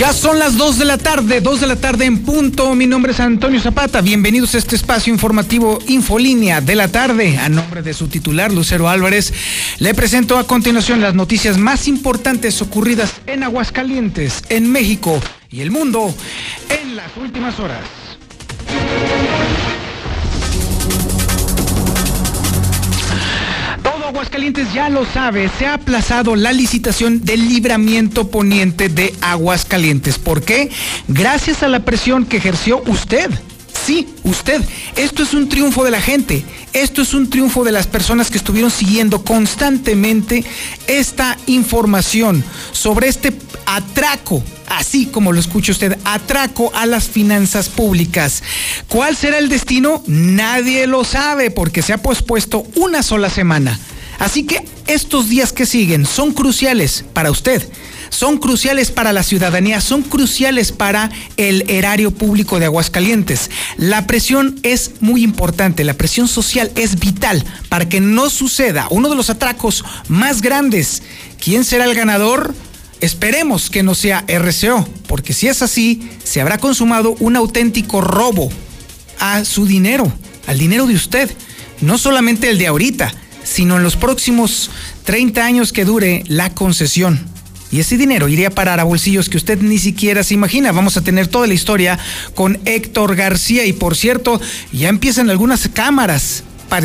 Ya son las 2 de la tarde, 2 de la tarde en punto. Mi nombre es Antonio Zapata. Bienvenidos a este espacio informativo Infolínea de la tarde. A nombre de su titular, Lucero Álvarez, le presento a continuación las noticias más importantes ocurridas en Aguascalientes, en México y el mundo en las últimas horas. Aguascalientes ya lo sabe, se ha aplazado la licitación del libramiento poniente de Aguascalientes. ¿Por qué? Gracias a la presión que ejerció usted. Sí, usted. Esto es un triunfo de la gente. Esto es un triunfo de las personas que estuvieron siguiendo constantemente esta información sobre este atraco, así como lo escucha usted, atraco a las finanzas públicas. ¿Cuál será el destino? Nadie lo sabe porque se ha pospuesto una sola semana. Así que estos días que siguen son cruciales para usted, son cruciales para la ciudadanía, son cruciales para el erario público de Aguascalientes. La presión es muy importante, la presión social es vital para que no suceda uno de los atracos más grandes. ¿Quién será el ganador? Esperemos que no sea RCO, porque si es así, se habrá consumado un auténtico robo a su dinero, al dinero de usted, no solamente el de ahorita, sino en los próximos 30 años que dure la concesión. Y ese dinero iría a parar a bolsillos que usted ni siquiera se imagina. Vamos a tener toda la historia con Héctor García. Y por cierto, ya empiezan algunas cámaras,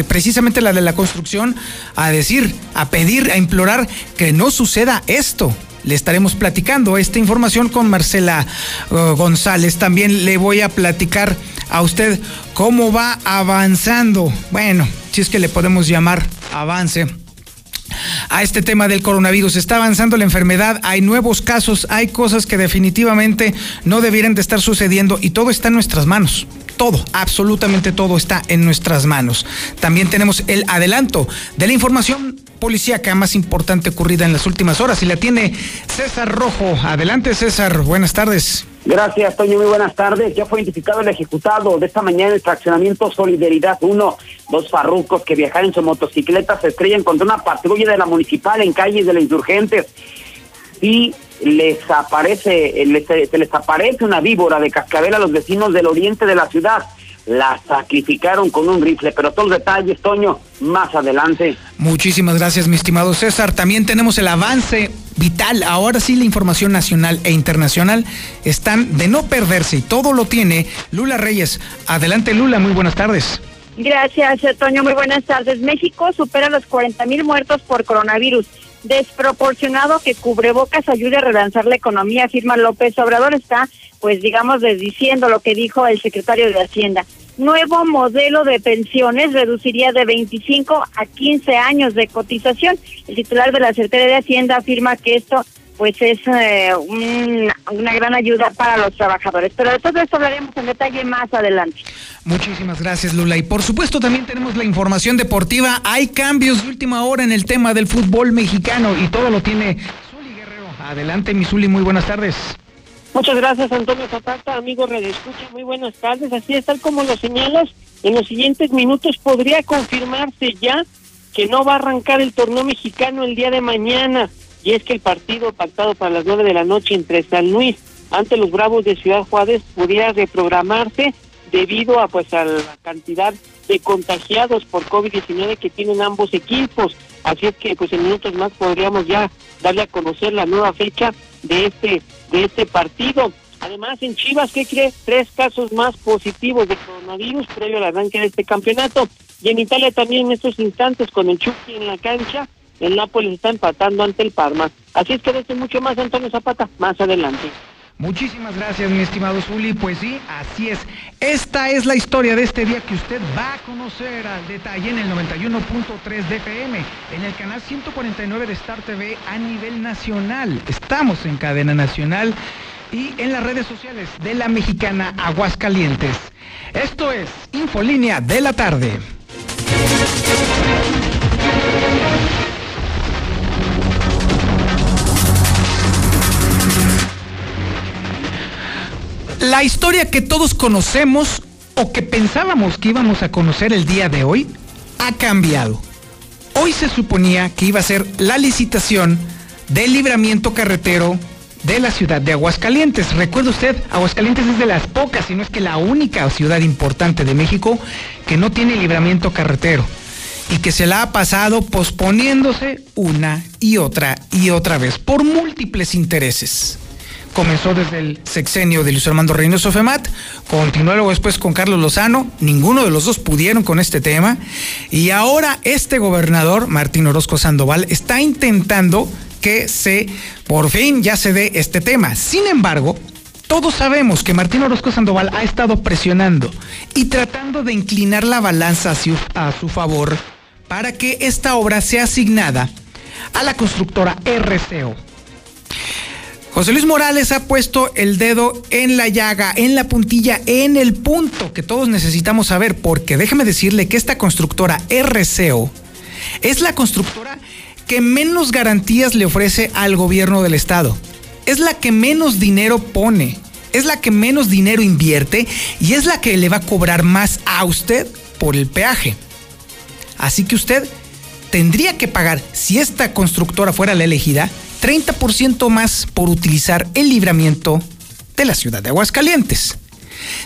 precisamente la de la construcción, a decir, a pedir, a implorar que no suceda esto. Le estaremos platicando esta información con Marcela uh, González. También le voy a platicar a usted cómo va avanzando. Bueno, si es que le podemos llamar avance a este tema del coronavirus. Está avanzando la enfermedad, hay nuevos casos, hay cosas que definitivamente no debieran de estar sucediendo y todo está en nuestras manos. Todo, absolutamente todo está en nuestras manos. También tenemos el adelanto de la información policíaca más importante ocurrida en las últimas horas y la tiene César Rojo. Adelante César, buenas tardes. Gracias, Toño. Muy buenas tardes. Ya fue identificado el ejecutado de esta mañana en el fraccionamiento Solidaridad 1. Dos farrucos que viajaron en su motocicleta se estrellan contra una patrulla de la municipal en calles de la Insurgentes. Y les aparece, se les aparece una víbora de cascabel a los vecinos del oriente de la ciudad la sacrificaron con un rifle, pero todos los detalles, Toño, más adelante. Muchísimas gracias, mi estimado César. También tenemos el avance vital. Ahora sí, la información nacional e internacional están de no perderse y todo lo tiene Lula Reyes. Adelante, Lula, muy buenas tardes. Gracias, Toño. Muy buenas tardes. México supera los 40 mil muertos por coronavirus. Desproporcionado que cubrebocas ayude a relanzar la economía, afirma López Obrador. Está pues digamos desdiciendo lo que dijo el secretario de Hacienda. Nuevo modelo de pensiones reduciría de 25 a 15 años de cotización. El titular de la Secretaría de Hacienda afirma que esto pues es eh, una gran ayuda para los trabajadores. Pero de todo esto hablaremos en detalle más adelante. Muchísimas gracias, Lula. Y por supuesto también tenemos la información deportiva. Hay cambios de última hora en el tema del fútbol mexicano y todo lo tiene Zuli Guerrero. Adelante, mi Zuli, muy buenas tardes. Muchas gracias, Antonio Zapata, amigo Red Escucha, muy buenas tardes. Así es, tal como lo señalas, en los siguientes minutos podría confirmarse ya que no va a arrancar el torneo mexicano el día de mañana. Y es que el partido pactado para las nueve de la noche entre San Luis ante los Bravos de Ciudad Juárez pudiera reprogramarse debido a pues a la cantidad de contagiados por COVID-19 que tienen ambos equipos. Así es que pues en minutos más podríamos ya darle a conocer la nueva fecha de este de este partido. Además, en Chivas, ¿qué cree? Tres casos más positivos de coronavirus previo al arranque de este campeonato. Y en Italia también en estos instantes con el Chucky en la cancha, el Nápoles está empatando ante el Parma. Así es que desde mucho más Antonio Zapata más adelante. Muchísimas gracias, mi estimado Zuli. Pues sí, así es. Esta es la historia de este día que usted va a conocer al detalle en el 91.3 de FM, en el canal 149 de Star TV a nivel nacional. Estamos en cadena nacional y en las redes sociales de la mexicana Aguascalientes. Esto es Infolínea de la tarde. La historia que todos conocemos o que pensábamos que íbamos a conocer el día de hoy ha cambiado. Hoy se suponía que iba a ser la licitación del libramiento carretero de la ciudad de Aguascalientes. Recuerde usted, Aguascalientes es de las pocas, si no es que la única ciudad importante de México que no tiene libramiento carretero y que se la ha pasado posponiéndose una y otra y otra vez por múltiples intereses. Comenzó desde el sexenio de Luis Armando Reynoso Femat, continuó luego después con Carlos Lozano, ninguno de los dos pudieron con este tema, y ahora este gobernador, Martín Orozco Sandoval, está intentando que se, por fin, ya se dé este tema. Sin embargo, todos sabemos que Martín Orozco Sandoval ha estado presionando y tratando de inclinar la balanza a su, a su favor para que esta obra sea asignada a la constructora RCO. José Luis Morales ha puesto el dedo en la llaga, en la puntilla, en el punto que todos necesitamos saber, porque déjeme decirle que esta constructora RCO es la constructora que menos garantías le ofrece al gobierno del estado. Es la que menos dinero pone, es la que menos dinero invierte y es la que le va a cobrar más a usted por el peaje. Así que usted tendría que pagar, si esta constructora fuera la elegida, 30% más por utilizar el libramiento de la ciudad de Aguascalientes.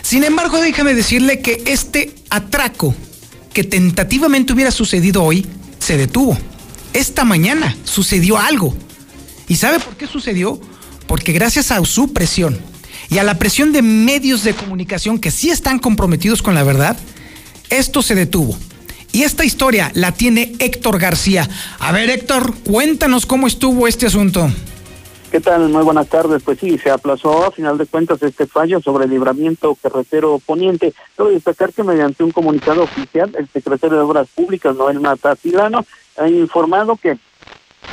Sin embargo, déjame decirle que este atraco que tentativamente hubiera sucedido hoy se detuvo esta mañana sucedió algo. ¿Y sabe por qué sucedió? Porque gracias a su presión y a la presión de medios de comunicación que sí están comprometidos con la verdad, esto se detuvo. Y esta historia la tiene Héctor García. A ver, Héctor, cuéntanos cómo estuvo este asunto. ¿Qué tal? Muy buenas tardes. Pues sí, se aplazó a final de cuentas este fallo sobre el libramiento carretero poniente. Quiero destacar que mediante un comunicado oficial, el secretario de Obras Públicas, Noel Matatilano, ha informado que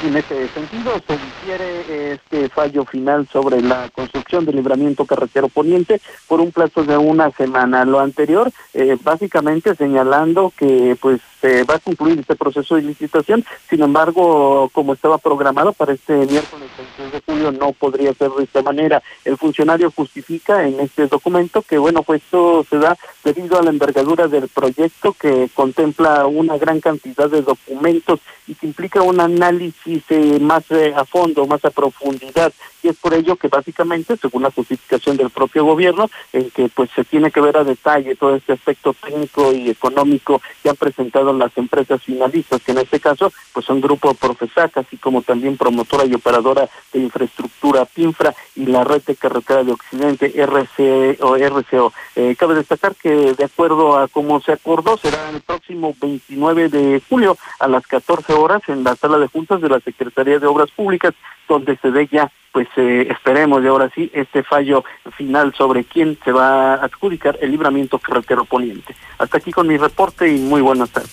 en este sentido, se difiere este fallo final sobre la construcción del libramiento carretero poniente por un plazo de una semana. Lo anterior, eh, básicamente señalando que pues se va a concluir este proceso de licitación, sin embargo, como estaba programado para este miércoles 26 de julio, no podría ser de esta manera. El funcionario justifica en este documento que, bueno, pues esto se da debido a la envergadura del proyecto que contempla una gran cantidad de documentos y que implica un análisis eh, más eh, a fondo, más a profundidad. Y es por ello que básicamente, según la justificación del propio gobierno, en que pues se tiene que ver a detalle todo este aspecto técnico y económico que han presentado las empresas finalistas, que en este caso pues son Grupo Profesac, así como también promotora y operadora de infraestructura PINFRA y la red de carretera de Occidente, RC RCO. Eh, cabe destacar que de acuerdo a cómo se acordó, será el próximo 29 de julio a las 14 horas en la sala de juntas de la Secretaría de Obras Públicas, donde se dé ya pues eh, esperemos de ahora sí este fallo final sobre quién se va a adjudicar el libramiento carretero poniente. Hasta aquí con mi reporte y muy buenas tardes.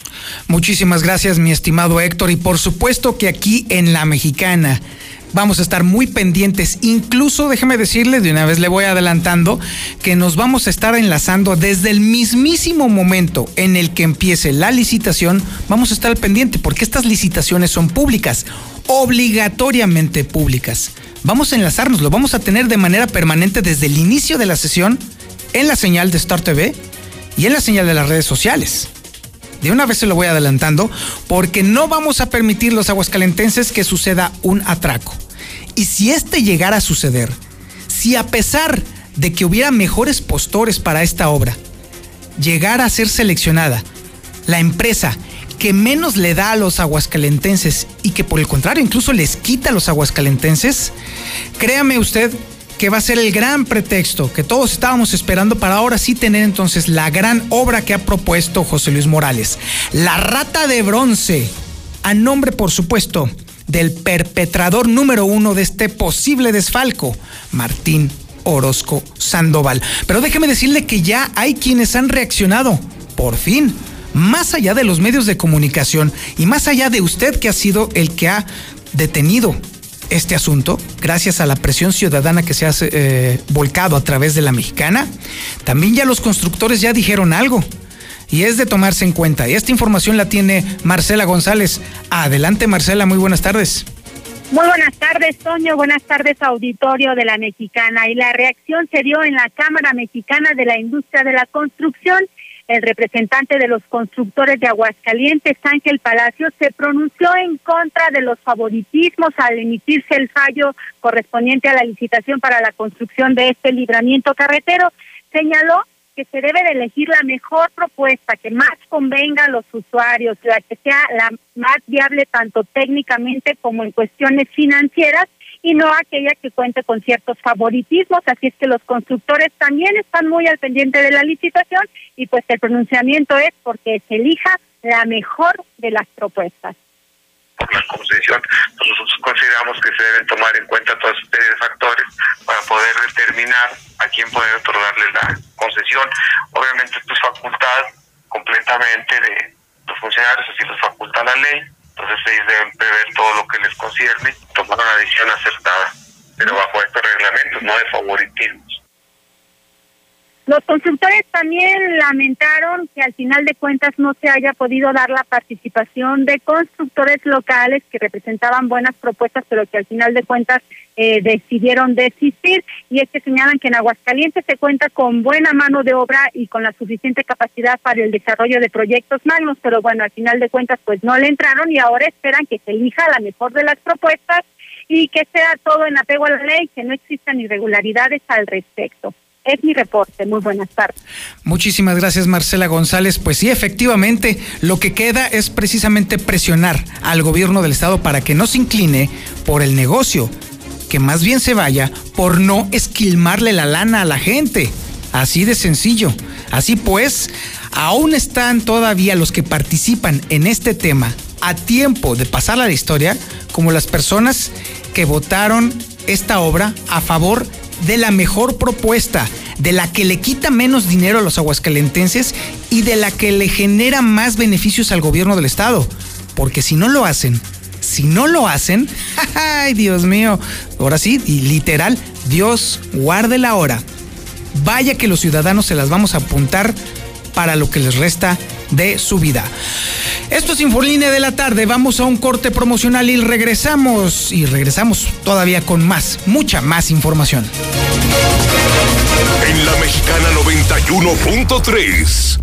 Muchísimas gracias mi estimado Héctor y por supuesto que aquí en La Mexicana vamos a estar muy pendientes. Incluso, déjeme decirle, de una vez le voy adelantando, que nos vamos a estar enlazando desde el mismísimo momento en el que empiece la licitación, vamos a estar pendiente, porque estas licitaciones son públicas, obligatoriamente públicas. Vamos a enlazarnos, lo vamos a tener de manera permanente desde el inicio de la sesión en la señal de Star TV y en la señal de las redes sociales. De una vez se lo voy adelantando, porque no vamos a permitir los aguascalentenses que suceda un atraco. Y si este llegara a suceder, si a pesar de que hubiera mejores postores para esta obra, llegara a ser seleccionada la empresa que menos le da a los aguascalentenses y que por el contrario incluso les quita a los aguascalentenses, créame usted que va a ser el gran pretexto que todos estábamos esperando para ahora sí tener entonces la gran obra que ha propuesto José Luis Morales, La Rata de Bronce, a nombre por supuesto del perpetrador número uno de este posible desfalco, Martín Orozco Sandoval. Pero déjeme decirle que ya hay quienes han reaccionado, por fin, más allá de los medios de comunicación y más allá de usted que ha sido el que ha detenido este asunto, gracias a la presión ciudadana que se ha eh, volcado a través de la mexicana, también ya los constructores ya dijeron algo y es de tomarse en cuenta. Y esta información la tiene Marcela González. Adelante Marcela, muy buenas tardes. Muy buenas tardes, Toño. Buenas tardes, auditorio de la Mexicana. Y la reacción se dio en la Cámara Mexicana de la Industria de la Construcción el representante de los constructores de Aguascalientes, Ángel Palacio, se pronunció en contra de los favoritismos al emitirse el fallo correspondiente a la licitación para la construcción de este libramiento carretero. Señaló que se debe de elegir la mejor propuesta que más convenga a los usuarios, la que sea la más viable tanto técnicamente como en cuestiones financieras y no aquella que cuente con ciertos favoritismos. Así es que los constructores también están muy al pendiente de la licitación y pues el pronunciamiento es porque se elija la mejor de las propuestas la concesión, nosotros consideramos que se deben tomar en cuenta todos estos factores para poder determinar a quién poder otorgarle la concesión. Obviamente esto es facultad completamente de los funcionarios, así los faculta la ley, entonces ellos deben prever todo lo que les concierne, tomar una decisión acertada, pero bajo estos reglamentos, no de favoritismos. Los constructores también lamentaron que al final de cuentas no se haya podido dar la participación de constructores locales que representaban buenas propuestas, pero que al final de cuentas eh, decidieron desistir. Y es que señalan que en Aguascalientes se cuenta con buena mano de obra y con la suficiente capacidad para el desarrollo de proyectos magnos, pero bueno, al final de cuentas pues no le entraron y ahora esperan que se elija la mejor de las propuestas y que sea todo en apego a la ley, que no existan irregularidades al respecto. Es mi reporte. Muy buenas tardes. Muchísimas gracias, Marcela González. Pues sí, efectivamente, lo que queda es precisamente presionar al gobierno del Estado para que no se incline por el negocio, que más bien se vaya por no esquilmarle la lana a la gente. Así de sencillo. Así pues, aún están todavía los que participan en este tema a tiempo de pasar a la historia, como las personas que votaron esta obra a favor de la mejor propuesta, de la que le quita menos dinero a los aguascalentenses y de la que le genera más beneficios al gobierno del estado. Porque si no lo hacen, si no lo hacen, ay Dios mío, ahora sí, y literal, Dios guarde la hora. Vaya que los ciudadanos se las vamos a apuntar para lo que les resta de su vida. Esto es Infolínea de la tarde. Vamos a un corte promocional y regresamos. Y regresamos todavía con más, mucha más información. En la mexicana 91.3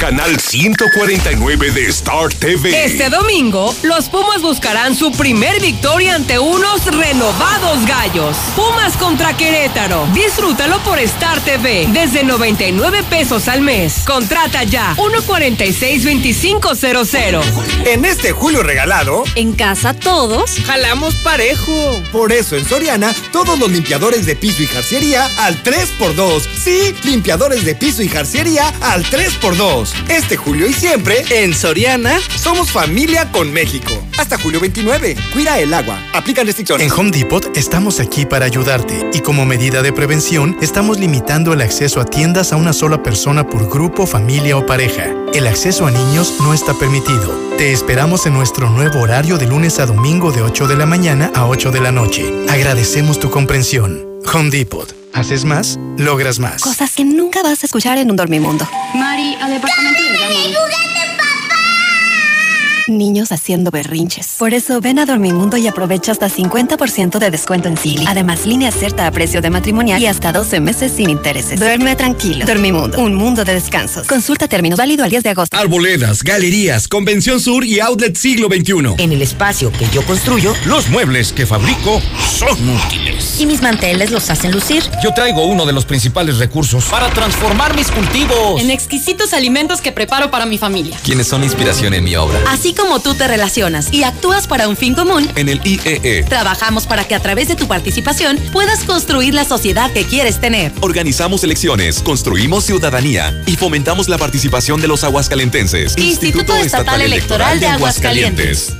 canal 149 de Star TV. Este domingo, los Pumas buscarán su primer victoria ante unos renovados gallos. Pumas contra Querétaro. Disfrútalo por Star TV desde 99 pesos al mes. Contrata ya 146-2500. En este julio regalado, en casa todos jalamos parejo. Por eso en Soriana, todos los limpiadores de piso y jarciería al 3x2. Sí, limpiadores de piso y jarciería al 3x2. Este julio y siempre, en Soriana, somos familia con México. Hasta julio 29. Cuida el agua. Aplica restricciones. En Home Depot estamos aquí para ayudarte y como medida de prevención estamos limitando el acceso a tiendas a una sola persona por grupo, familia o pareja. El acceso a niños no está permitido. Te esperamos en nuestro nuevo horario de lunes a domingo de 8 de la mañana a 8 de la noche. Agradecemos tu comprensión. Home Depot. Haces más, logras más. Cosas que nunca vas a escuchar en un dormimundo. Mari, al departamento de niños haciendo berrinches. Por eso ven a Dormimundo y aprovecha hasta 50% de descuento en Silly. Además, línea cierta a precio de matrimonial y hasta 12 meses sin intereses. Duerme tranquilo. Dormimundo, un mundo de descansos. Consulta términos válido al 10 de agosto. Arboledas, galerías, Convención Sur y Outlet Siglo XXI. En el espacio que yo construyo, los muebles que fabrico son útiles. Y mis manteles los hacen lucir. Yo traigo uno de los principales recursos para transformar mis cultivos en exquisitos alimentos que preparo para mi familia. Quienes son inspiración en mi obra. Así como tú te relacionas y actúas para un fin común, en el IEE trabajamos para que a través de tu participación puedas construir la sociedad que quieres tener. Organizamos elecciones, construimos ciudadanía y fomentamos la participación de los aguascalentenses. Instituto, Estatal, Electoral, de Aguascalientes.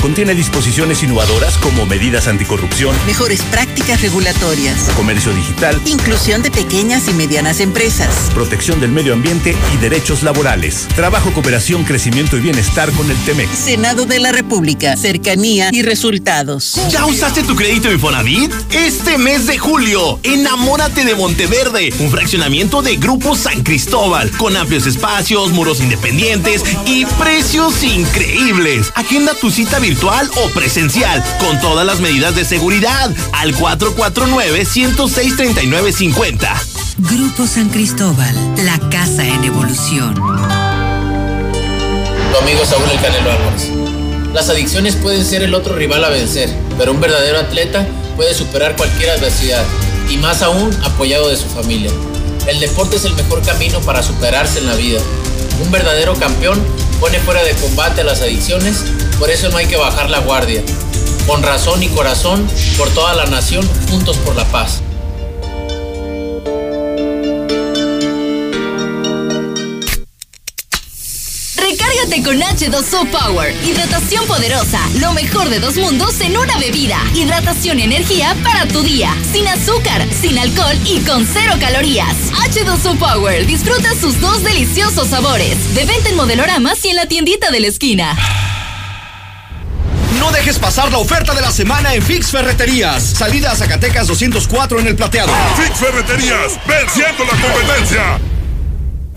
contiene disposiciones innovadoras como medidas anticorrupción, mejores prácticas regulatorias, comercio digital, inclusión de pequeñas y medianas empresas, protección del medio ambiente y derechos laborales, trabajo, cooperación, crecimiento y bienestar con el TEMEC. Senado de la República, cercanía y resultados. ¿Ya usaste tu crédito Infonavit? Este mes de julio, enamórate de Monteverde, un fraccionamiento de Grupo San Cristóbal, con amplios espacios, muros independientes y precios increíbles. Agenda tu cita virtual o presencial, con todas las medidas de seguridad, al 449-106-3950. Grupo San Cristóbal, la casa en evolución. Tu amigo Saúl El Canelo Álvarez. Las adicciones pueden ser el otro rival a vencer, pero un verdadero atleta puede superar cualquier adversidad, y más aún apoyado de su familia. El deporte es el mejor camino para superarse en la vida. Un verdadero campeón pone fuera de combate a las adicciones, por eso no hay que bajar la guardia. Con razón y corazón, por toda la nación, juntos por la paz. Recárgate con H2O Power. Hidratación poderosa. Lo mejor de dos mundos en una bebida. Hidratación y energía para tu día. Sin azúcar, sin alcohol y con cero calorías. H2O Power. Disfruta sus dos deliciosos sabores. De venta en modeloramas y en la tiendita de la esquina. No dejes pasar la oferta de la semana en Fix Ferreterías. Salida a Zacatecas 204 en el plateado. Fix Ferreterías, venciendo la competencia.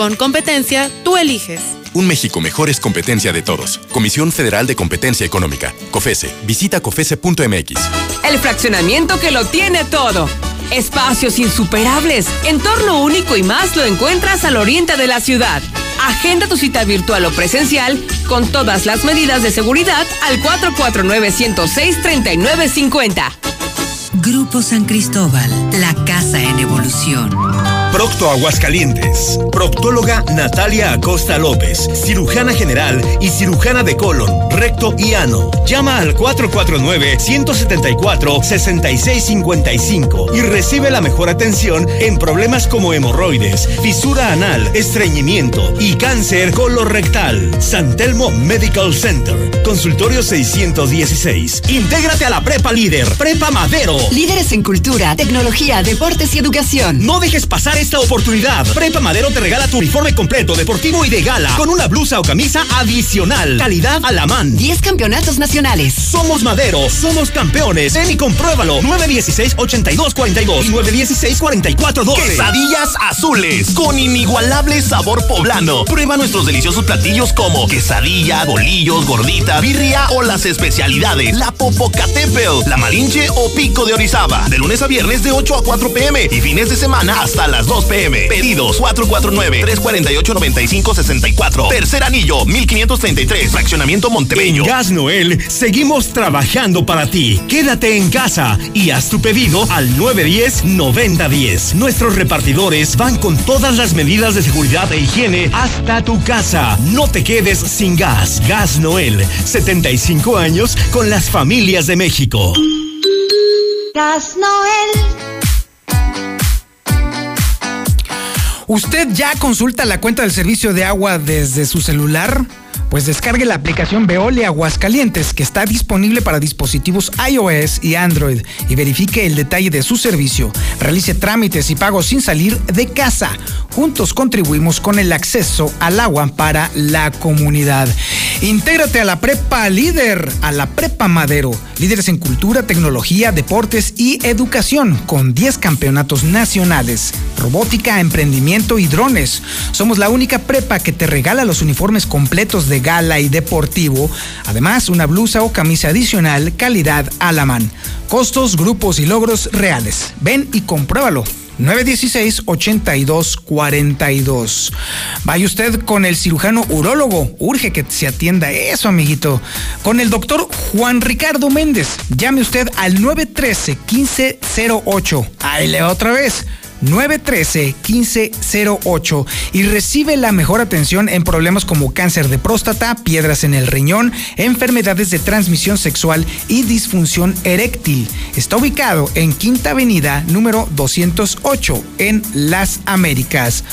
Con competencia, tú eliges. Un México mejor es competencia de todos. Comisión Federal de Competencia Económica. COFESE. Visita COFESE.mx. El fraccionamiento que lo tiene todo. Espacios insuperables, entorno único y más lo encuentras al oriente de la ciudad. Agenda tu cita virtual o presencial con todas las medidas de seguridad al 449-106-3950. Grupo San Cristóbal, la casa en evolución. Procto Aguascalientes. Proctóloga Natalia Acosta López, cirujana general y cirujana de colon, recto y ano. Llama al 449-174-6655 y recibe la mejor atención en problemas como hemorroides, fisura anal, estreñimiento y cáncer colorectal. San Telmo Medical Center. Consultorio 616. Intégrate a la Prepa Líder, Prepa Madero. Líderes en cultura, tecnología, deportes y educación. No dejes pasar esta oportunidad. Prepa Madero te regala tu uniforme completo, deportivo y de gala, con una blusa o camisa adicional. Calidad a la man. 10 campeonatos nacionales. Somos Madero, somos campeones. Ven y compruébalo. 916-8242 y 916-4412. Quesadillas azules, con inigualable sabor poblano. Prueba nuestros deliciosos platillos como quesadilla, bolillos, gordita, birria o las especialidades. La Popocatépetl, la Malinche o Pico de Orizaba. De lunes a viernes de 8 a 4 pm y fines de semana hasta las 2 pm. Pedidos 449-348-9564. Tercer anillo 1533. Fraccionamiento Montepeño. En Gas Noel seguimos trabajando para ti. Quédate en casa y haz tu pedido al 910-9010. Nuestros repartidores van con todas las medidas de seguridad e higiene hasta tu casa. No te quedes sin gas. Gas Noel. 75 años con las familias de México. Gas Noel. ¿Usted ya consulta la cuenta del servicio de agua desde su celular? Pues descargue la aplicación Veolia Aguascalientes que está disponible para dispositivos iOS y Android y verifique el detalle de su servicio. Realice trámites y pagos sin salir de casa. Juntos contribuimos con el acceso al agua para la comunidad. Intégrate a la Prepa Líder, a la Prepa Madero. Líderes en cultura, tecnología, deportes y educación con 10 campeonatos nacionales. Robótica, emprendimiento y drones. Somos la única prepa que te regala los uniformes completos de gala y deportivo. Además, una blusa o camisa adicional, calidad a la man. Costos, grupos y logros reales. Ven y compruébalo. 916-8242. Vaya usted con el cirujano urólogo. Urge que se atienda eso, amiguito. Con el doctor Juan Ricardo Méndez. Llame usted al 913-1508. Ahí le va otra vez. 913-1508 y recibe la mejor atención en problemas como cáncer de próstata, piedras en el riñón, enfermedades de transmisión sexual y disfunción eréctil. Está ubicado en Quinta Avenida número 208 en Las Américas.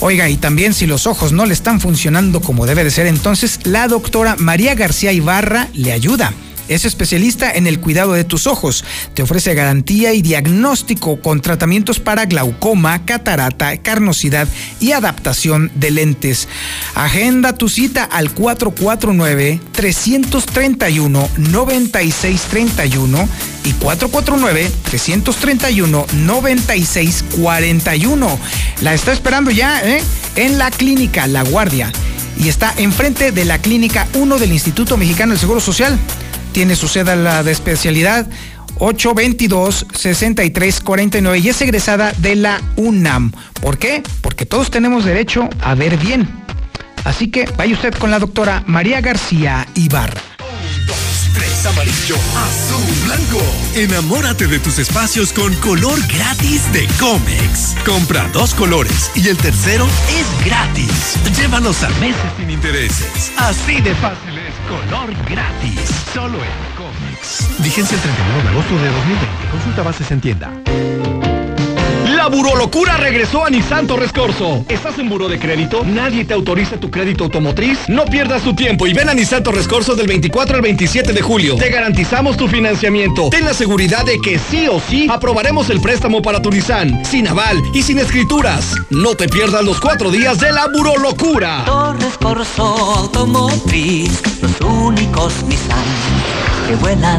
Oiga, y también si los ojos no le están funcionando como debe de ser, entonces la doctora María García Ibarra le ayuda. Es especialista en el cuidado de tus ojos. Te ofrece garantía y diagnóstico con tratamientos para glaucoma, catarata, carnosidad y adaptación de lentes. Agenda tu cita al 449-331-9631 y 449-331-9641. La está esperando ya ¿eh? en la clínica La Guardia y está enfrente de la clínica 1 del Instituto Mexicano del Seguro Social tiene su sede la de especialidad 822-6349 y es egresada de la UNAM. ¿Por qué? Porque todos tenemos derecho a ver bien. Así que vaya usted con la doctora María García Ibarra. Amarillo, azul, blanco. Enamórate de tus espacios con color gratis de Comex. Compra dos colores y el tercero es gratis. Llévalos a meses sin intereses. Así de fácil color gratis. Solo en Comex. Vigencia el 31 de agosto de 2020. Consulta bases en tienda. La burolocura regresó a Nissan Torres. ¿Estás en buro de crédito? ¿Nadie te autoriza tu crédito automotriz? No pierdas tu tiempo y ven a Nissan Torres del 24 al 27 de julio. Te garantizamos tu financiamiento. Ten la seguridad de que sí o sí aprobaremos el préstamo para tu Nissan. Sin aval y sin escrituras. No te pierdas los cuatro días de la burolocura. Automotriz. Los únicos Nissan que vuelan.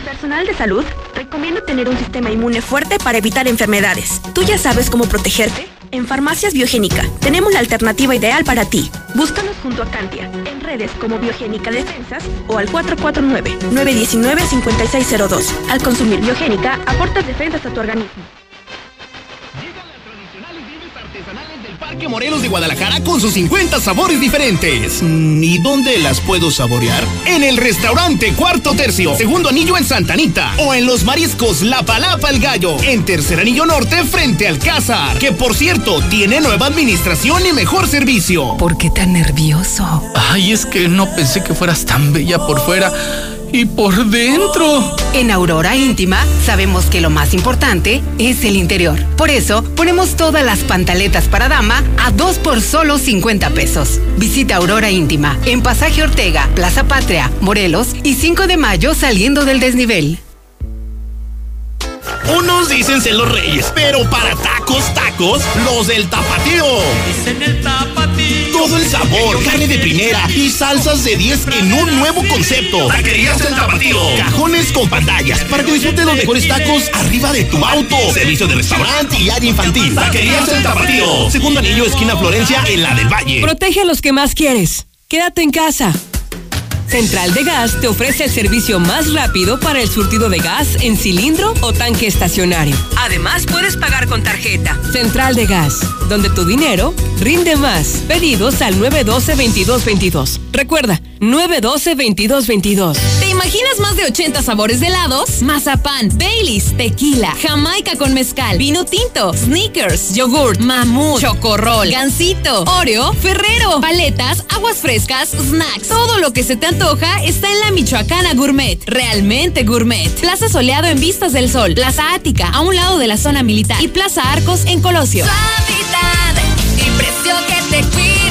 personal de salud recomienda tener un sistema inmune fuerte para evitar enfermedades. ¿Tú ya sabes cómo protegerte? En Farmacias Biogénica tenemos la alternativa ideal para ti. Búscanos junto a Cantia, en redes como Biogénica Defensas o al 449-919-5602. Al consumir Biogénica, aportas defensas a tu organismo. Parque Morelos de Guadalajara con sus 50 sabores diferentes. Mm, ¿Y dónde las puedo saborear? En el restaurante Cuarto Tercio, segundo anillo en Santa Anita. O en los mariscos La Palapa el Gallo, en tercer anillo norte frente al Cázar. Que por cierto, tiene nueva administración y mejor servicio. ¿Por qué tan nervioso? Ay, es que no pensé que fueras tan bella por fuera y por dentro. En Aurora Íntima sabemos que lo más importante es el interior. Por eso ponemos todas las pantaletas para dama a dos por solo 50 pesos. Visita Aurora Íntima en Pasaje Ortega, Plaza Patria, Morelos y 5 de mayo saliendo del desnivel. Unos dicen ser los reyes, pero para tacos, tacos, los del tapatío. Dicen el tapatío. Todo el sabor, carne de primera y salsas de 10 en un nuevo concepto. Taquerías del tapatío. Cajones con pantallas para que disfrutes los mejores tacos arriba de tu auto. Servicio de restaurante y área infantil. Taquerías del tapatío. Segundo anillo, esquina Florencia, en la del Valle. Protege a los que más quieres. Quédate en casa. Central de Gas te ofrece el servicio más rápido para el surtido de gas en cilindro o tanque estacionario. Además, puedes pagar con tarjeta. Central de Gas, donde tu dinero rinde más. Pedidos al 912-2222. Recuerda, 912-2222. ¿Te imaginas más de 80 sabores de helados? Mazapán, Baileys, tequila, jamaica con mezcal, vino tinto, sneakers, yogurt, mamut, chocorrol, gansito, oreo, ferrero, paletas, aguas frescas, snacks. Todo lo que se te antoja está en la Michoacana Gourmet. Realmente gourmet. Plaza Soleado en Vistas del Sol. Plaza Ática, a un lado de la zona militar. Y Plaza Arcos en Colosio. Que te cuida.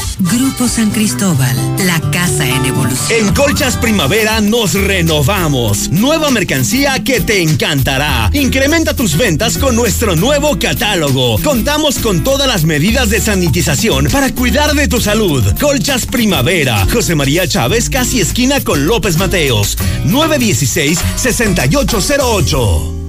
Grupo San Cristóbal, la casa en evolución. En Colchas Primavera nos renovamos. Nueva mercancía que te encantará. Incrementa tus ventas con nuestro nuevo catálogo. Contamos con todas las medidas de sanitización para cuidar de tu salud. Colchas Primavera. José María Chávez, casi esquina con López Mateos. 916-6808.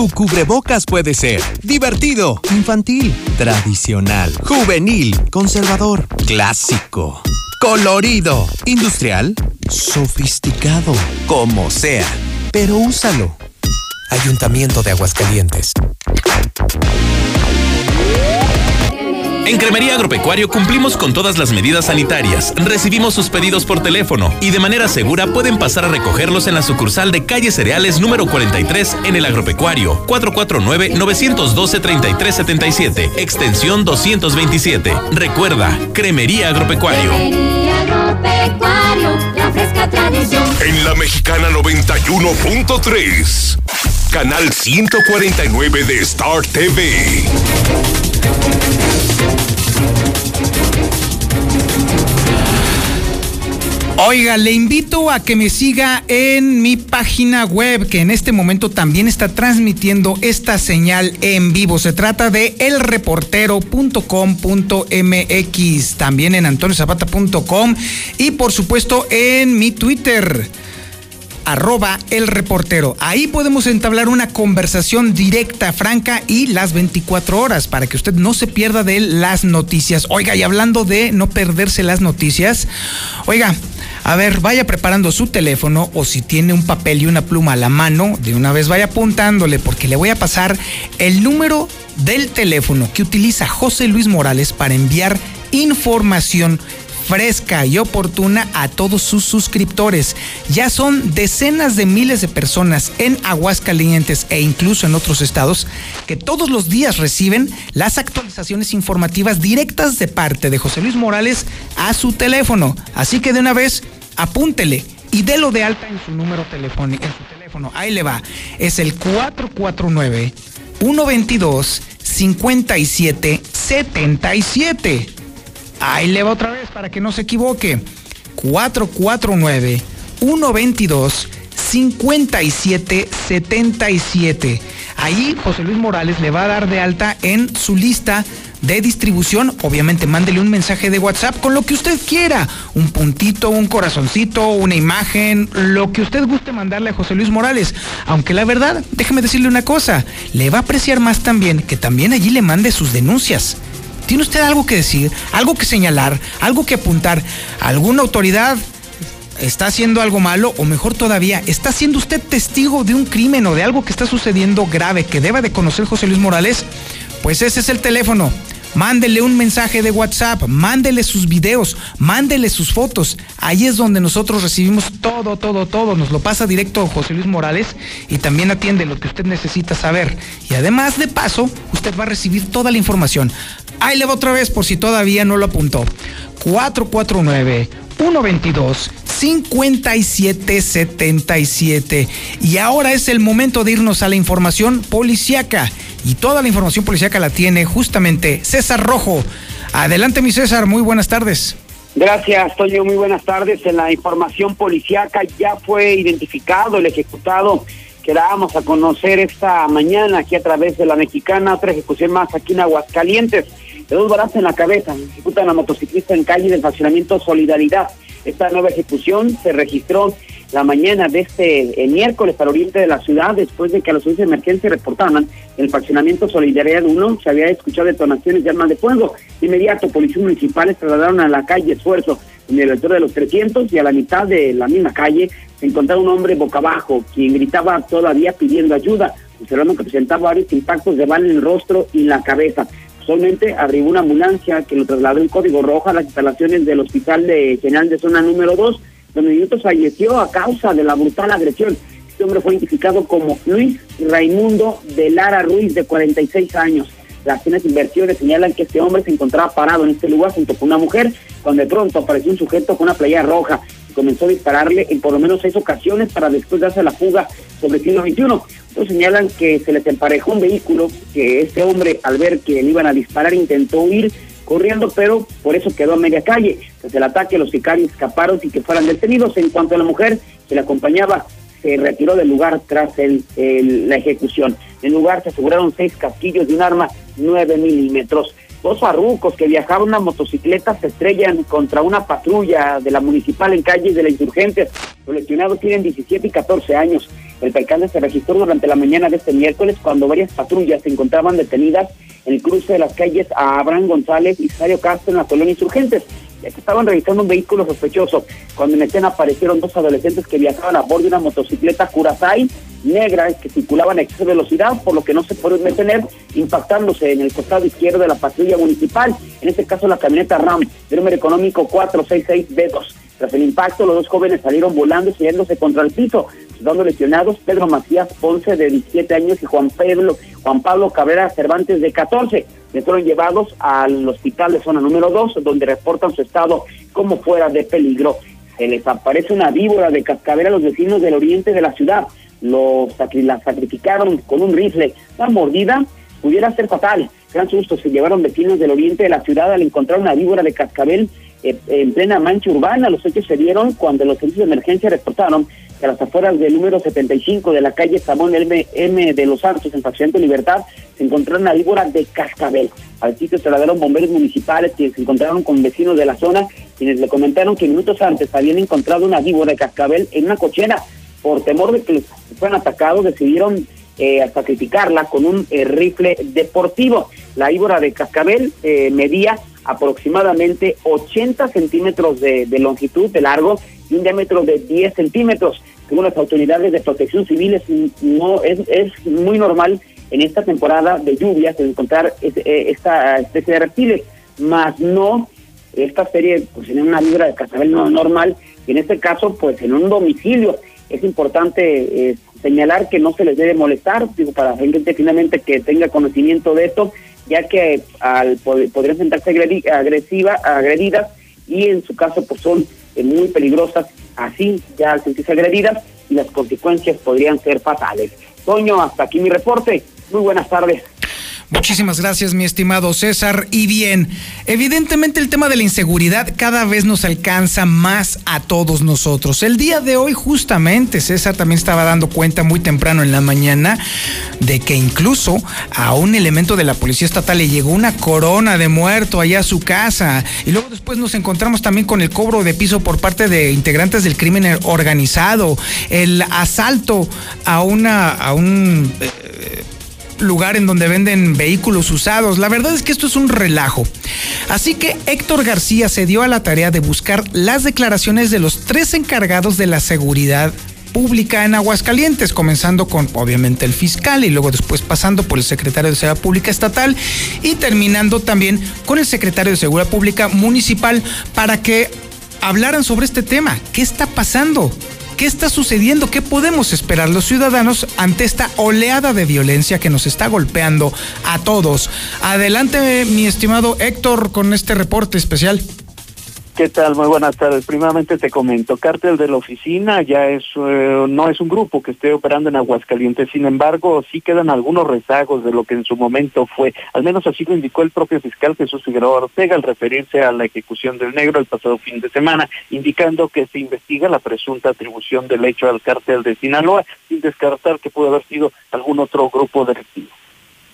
Tu cubrebocas puede ser divertido, infantil, tradicional, juvenil, conservador, clásico, colorido, industrial, sofisticado, como sea. Pero úsalo. Ayuntamiento de Aguascalientes. En Cremería Agropecuario cumplimos con todas las medidas sanitarias. Recibimos sus pedidos por teléfono y de manera segura pueden pasar a recogerlos en la sucursal de calle Cereales número 43 en el Agropecuario 449-912-3377, extensión 227. Recuerda, Cremería Agropecuario. la fresca tradición. En la mexicana 91.3, canal 149 de Star TV. Oiga, le invito a que me siga en mi página web, que en este momento también está transmitiendo esta señal en vivo. Se trata de elreportero.com.mx, también en antoniozapata.com y por supuesto en mi Twitter arroba el reportero. Ahí podemos entablar una conversación directa, franca y las 24 horas para que usted no se pierda de las noticias. Oiga, y hablando de no perderse las noticias, oiga, a ver, vaya preparando su teléfono o si tiene un papel y una pluma a la mano, de una vez vaya apuntándole porque le voy a pasar el número del teléfono que utiliza José Luis Morales para enviar información fresca y oportuna a todos sus suscriptores. Ya son decenas de miles de personas en Aguascalientes e incluso en otros estados que todos los días reciben las actualizaciones informativas directas de parte de José Luis Morales a su teléfono. Así que de una vez, apúntele y délo de alta en su número telefónico, teléfono. Ahí le va. Es el 449 122 5777. Ahí le va otra vez para que no se equivoque. 449 122 5777. Ahí José Luis Morales le va a dar de alta en su lista de distribución. Obviamente, mándele un mensaje de WhatsApp con lo que usted quiera. Un puntito, un corazoncito, una imagen, lo que usted guste mandarle a José Luis Morales. Aunque la verdad, déjeme decirle una cosa, le va a apreciar más también que también allí le mande sus denuncias. ¿Tiene usted algo que decir, algo que señalar, algo que apuntar? ¿Alguna autoridad está haciendo algo malo o mejor todavía, está siendo usted testigo de un crimen o de algo que está sucediendo grave que deba de conocer José Luis Morales? Pues ese es el teléfono. Mándele un mensaje de WhatsApp, mándele sus videos, mándele sus fotos. Ahí es donde nosotros recibimos todo, todo, todo. Nos lo pasa directo José Luis Morales y también atiende lo que usted necesita saber. Y además, de paso, usted va a recibir toda la información. Ahí le va otra vez por si todavía no lo apuntó. 449 122 5777. Y ahora es el momento de irnos a la información policiaca. Y toda la información policiaca la tiene justamente César Rojo. Adelante, mi César, muy buenas tardes. Gracias, Toño. Muy buenas tardes. En la información policiaca ya fue identificado el ejecutado que dábamos a conocer esta mañana aquí a través de la mexicana, otra ejecución más aquí en Aguascalientes. De dos balazos en la cabeza, ejecutan a motociclista en calle del faccionamiento Solidaridad. Esta nueva ejecución se registró la mañana de este miércoles para oriente de la ciudad, después de que a los servicios de emergencia reportaban en el faccionamiento Solidaridad 1 se había escuchado detonaciones de armas de fuego. De inmediato, policías municipales trasladaron a la calle Esfuerzo, en el altura de los 300, y a la mitad de la misma calle se encontraba un hombre boca abajo, quien gritaba todavía pidiendo ayuda, observando que presentaba varios impactos de bala en el rostro y la cabeza. Actualmente arribó una ambulancia que lo trasladó en código rojo a las instalaciones del Hospital de General de Zona número 2, donde minutos falleció a causa de la brutal agresión. Este hombre fue identificado como Luis Raimundo de Lara Ruiz, de 46 años. Las acciones inversiones señalan que este hombre se encontraba parado en este lugar junto con una mujer, cuando de pronto apareció un sujeto con una playa roja y comenzó a dispararle en por lo menos seis ocasiones para después darse la fuga sobre el siglo XXI. Entonces señalan que se les emparejó un vehículo, que este hombre al ver que le iban a disparar intentó huir corriendo, pero por eso quedó a media calle. Tras el ataque los sicarios escaparon sin que fueran detenidos. En cuanto a la mujer que le acompañaba, se retiró del lugar tras el, el- la ejecución. En lugar se aseguraron seis casquillos de un arma 9 milímetros. Dos farrucos que viajaban una motocicleta se estrellan contra una patrulla de la municipal en calles de la Insurgentes. Los lesionados tienen 17 y 14 años. El percance se registró durante la mañana de este miércoles cuando varias patrullas se encontraban detenidas en el cruce de las calles a Abraham González y Sario Castro en la colonia Insurgentes ya que estaban revisando un vehículo sospechoso. Cuando en escena aparecieron dos adolescentes que viajaban a bordo de una motocicleta Curaçao negra que circulaban a exceso de velocidad, por lo que no se pueden detener, impactándose en el costado izquierdo de la patrulla municipal, en este caso la camioneta RAM, de número económico 466B2. Tras el impacto, los dos jóvenes salieron volando y sellándose contra el piso, dando lesionados Pedro Macías Ponce, de 17 años, y Juan Pablo, Juan Pablo Cabrera Cervantes, de 14. Les fueron llevados al hospital de zona número 2, donde reportan su estado como fuera de peligro. Se les aparece una víbora de cascabel a los vecinos del oriente de la ciudad. Los la sacrificaron con un rifle. La mordida pudiera ser fatal. Gran susto se llevaron vecinos del oriente de la ciudad al encontrar una víbora de cascabel eh, en plena mancha urbana. Los hechos se dieron cuando los servicios de emergencia reportaron que a las afueras del número 75 de la calle Samón M, M de los Santos, en Facción de Libertad, se encontró una víbora de cascabel. Al sitio se trasladaron bomberos municipales que se encontraron con vecinos de la zona, quienes le comentaron que minutos antes habían encontrado una víbora de cascabel en una cochera. Por temor de que les fueran atacados, decidieron eh, sacrificarla con un eh, rifle deportivo. La víbora de cascabel eh, medía aproximadamente 80 centímetros de, longitud, de largo, y un diámetro de 10 centímetros. Según las autoridades de protección civil, es, no, es, muy normal en esta temporada de lluvias encontrar es- eh, esta especie de reptiles, más no esta serie pues en una libra de cascabel no normal, y en este caso pues en un domicilio. Es importante eh, señalar que no se les debe molestar, digo, para gente finalmente que tenga conocimiento de esto, ya que al pod- podrían sentarse agresiva, agredidas y en su caso pues son eh, muy peligrosas, así ya al sentirse agredidas y las consecuencias podrían ser fatales. Toño, hasta aquí mi reporte. Muy buenas tardes. Muchísimas gracias, mi estimado César. Y bien, evidentemente el tema de la inseguridad cada vez nos alcanza más a todos nosotros. El día de hoy, justamente, César también estaba dando cuenta muy temprano en la mañana de que incluso a un elemento de la Policía Estatal le llegó una corona de muerto allá a su casa. Y luego después nos encontramos también con el cobro de piso por parte de integrantes del crimen organizado, el asalto a una, a un eh, lugar en donde venden vehículos usados. La verdad es que esto es un relajo. Así que Héctor García se dio a la tarea de buscar las declaraciones de los tres encargados de la seguridad pública en Aguascalientes, comenzando con obviamente el fiscal y luego después pasando por el secretario de Seguridad Pública Estatal y terminando también con el secretario de Seguridad Pública Municipal para que hablaran sobre este tema. ¿Qué está pasando? ¿Qué está sucediendo? ¿Qué podemos esperar los ciudadanos ante esta oleada de violencia que nos está golpeando a todos? Adelante, mi estimado Héctor, con este reporte especial. ¿Qué tal? Muy buenas tardes. Primeramente te comento, Cártel de la Oficina ya es eh, no es un grupo que esté operando en Aguascalientes, sin embargo, sí quedan algunos rezagos de lo que en su momento fue, al menos así lo indicó el propio fiscal Jesús Figueroa Ortega al referirse a la ejecución del negro el pasado fin de semana, indicando que se investiga la presunta atribución del hecho al cártel de Sinaloa, sin descartar que pudo haber sido algún otro grupo delictivo.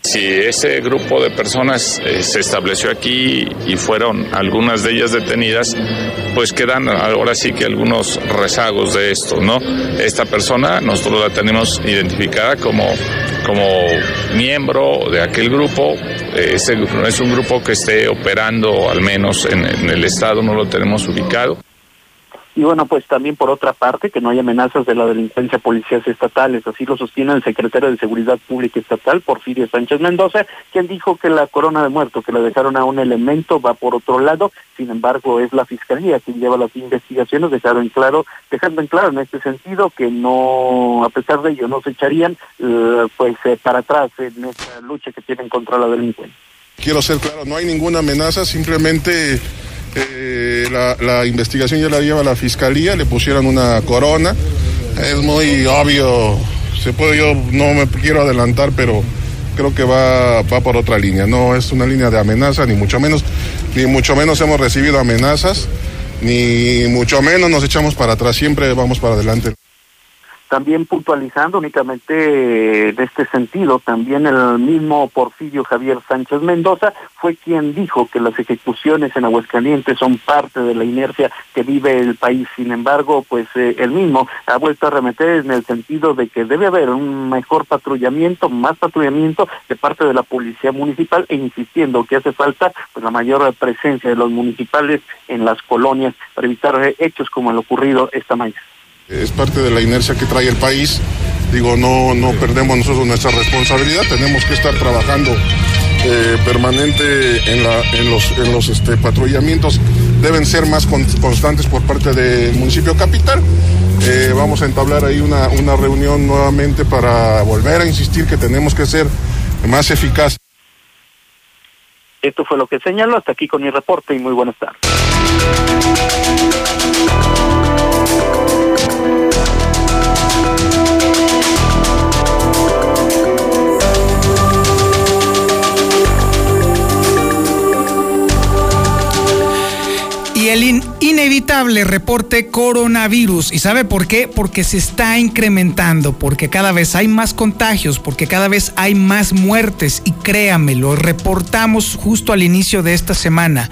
Si ese grupo de personas eh, se estableció aquí y fueron algunas de ellas detenidas, pues quedan ahora sí que algunos rezagos de esto, ¿no? Esta persona nosotros la tenemos identificada como, como miembro de aquel grupo. No es un grupo que esté operando, al menos en, en el estado no lo tenemos ubicado. Y bueno, pues también por otra parte, que no hay amenazas de la delincuencia policías estatales, así lo sostiene el secretario de Seguridad Pública Estatal, Porfirio Sánchez Mendoza, quien dijo que la corona de muertos que le dejaron a un elemento va por otro lado, sin embargo es la Fiscalía quien lleva las investigaciones, dejaron en claro, dejando en claro en este sentido que no, a pesar de ello, no se echarían eh, pues eh, para atrás en esta lucha que tienen contra la delincuencia. Quiero ser claro, no hay ninguna amenaza, simplemente eh, la, la, investigación ya la lleva la fiscalía, le pusieron una corona. Es muy obvio, se puede, yo no me quiero adelantar, pero creo que va, va por otra línea. No es una línea de amenaza, ni mucho menos, ni mucho menos hemos recibido amenazas, ni mucho menos nos echamos para atrás, siempre vamos para adelante. También puntualizando únicamente en este sentido, también el mismo Porfirio Javier Sánchez Mendoza fue quien dijo que las ejecuciones en Aguascalientes son parte de la inercia que vive el país. Sin embargo, pues eh, él mismo ha vuelto a remeter en el sentido de que debe haber un mejor patrullamiento, más patrullamiento de parte de la policía municipal e insistiendo que hace falta pues la mayor presencia de los municipales en las colonias para evitar hechos como el ocurrido esta mañana. Es parte de la inercia que trae el país. Digo, no, no perdemos nosotros nuestra responsabilidad, tenemos que estar trabajando eh, permanente en, los, en los este, patrullamientos. Deben ser más constantes por parte del municipio capital. Eh, vamos a entablar ahí una, una reunión nuevamente para volver a insistir que tenemos que ser más eficaces. Esto fue lo que señaló. Hasta aquí con mi reporte y muy buenas tardes. Inevitable reporte coronavirus. ¿Y sabe por qué? Porque se está incrementando, porque cada vez hay más contagios, porque cada vez hay más muertes. Y créame, lo reportamos justo al inicio de esta semana.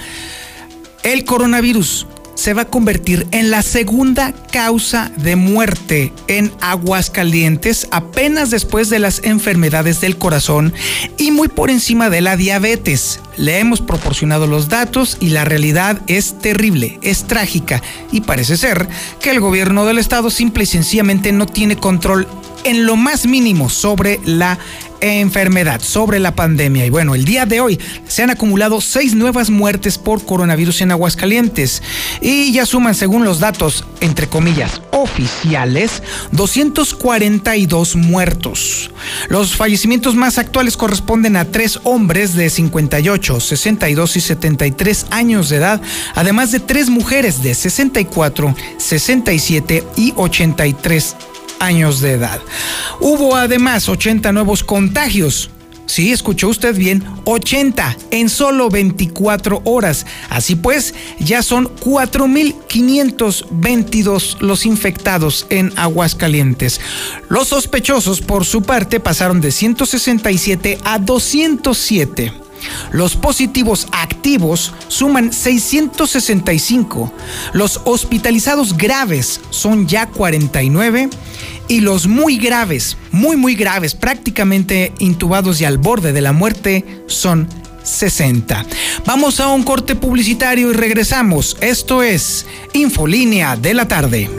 El coronavirus se va a convertir en la segunda causa de muerte en Aguascalientes, apenas después de las enfermedades del corazón y muy por encima de la diabetes. Le hemos proporcionado los datos y la realidad es terrible, es trágica y parece ser que el gobierno del estado simple y sencillamente no tiene control en lo más mínimo sobre la enfermedad, sobre la pandemia. Y bueno, el día de hoy se han acumulado seis nuevas muertes por coronavirus en Aguascalientes y ya suman, según los datos, entre comillas, oficiales, 242 muertos. Los fallecimientos más actuales corresponden a tres hombres de 58, 62 y 73 años de edad, además de tres mujeres de 64, 67 y 83 años de edad. Hubo además 80 nuevos contagios. Sí, escuchó usted bien, 80 en solo 24 horas. Así pues, ya son 4.522 los infectados en Aguascalientes. Los sospechosos, por su parte, pasaron de 167 a 207. Los positivos activos suman 665. Los hospitalizados graves son ya 49 y los muy graves, muy muy graves, prácticamente intubados y al borde de la muerte son 60. Vamos a un corte publicitario y regresamos. Esto es Infolínea de la tarde.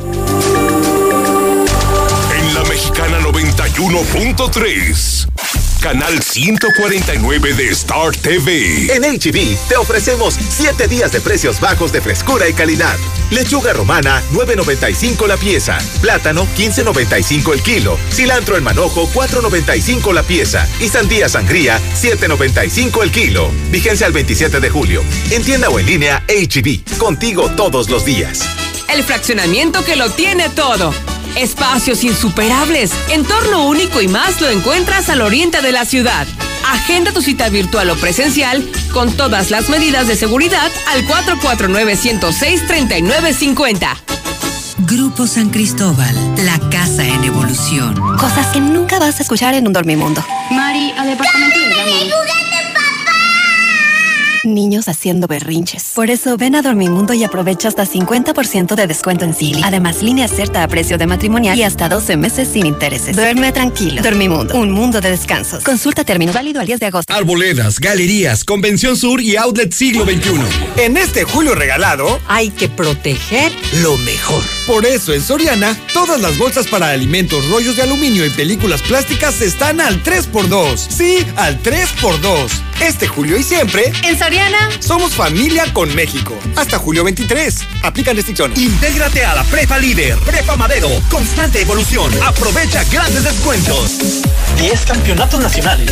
En la Mexicana 91.3 canal 149 de Star TV. En HB te ofrecemos 7 días de precios bajos de frescura y calidad. Lechuga romana, 9.95 la pieza. Plátano, 15.95 el kilo. Cilantro en manojo, 4.95 la pieza. Y sandía sangría, 7.95 el kilo. Vigencia al 27 de julio. En tienda o en línea, HB. Contigo todos los días. El fraccionamiento que lo tiene todo Espacios insuperables, entorno único y más lo encuentras al oriente de la ciudad. Agenda tu cita virtual o presencial con todas las medidas de seguridad al 449-106-3950. Grupo San Cristóbal, la casa en evolución. Cosas que nunca vas a escuchar en un dormimundo. Mari, a departamento de niños haciendo berrinches. Por eso ven a Dormimundo y aprovecha hasta 50% de descuento en Silly. Además, línea cierta a precio de matrimonial y hasta 12 meses sin intereses. Duerme tranquilo. Dormimundo, un mundo de descansos. Consulta término válido al 10 de agosto. Arboledas, galerías, Convención Sur y Outlet Siglo XXI. En este julio regalado, Hay que proteger lo mejor. Por eso en Soriana, todas las bolsas para alimentos, rollos de aluminio y películas plásticas están al 3x2. Sí, al 3x2. Este julio y siempre, En Soriana. somos familia con México. Hasta julio 23. Aplican restricciones. Intégrate a la Prepa Líder, Prepa Madero, constante evolución. Aprovecha grandes descuentos. 10 campeonatos nacionales.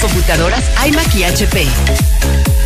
Computadoras iMac y HP.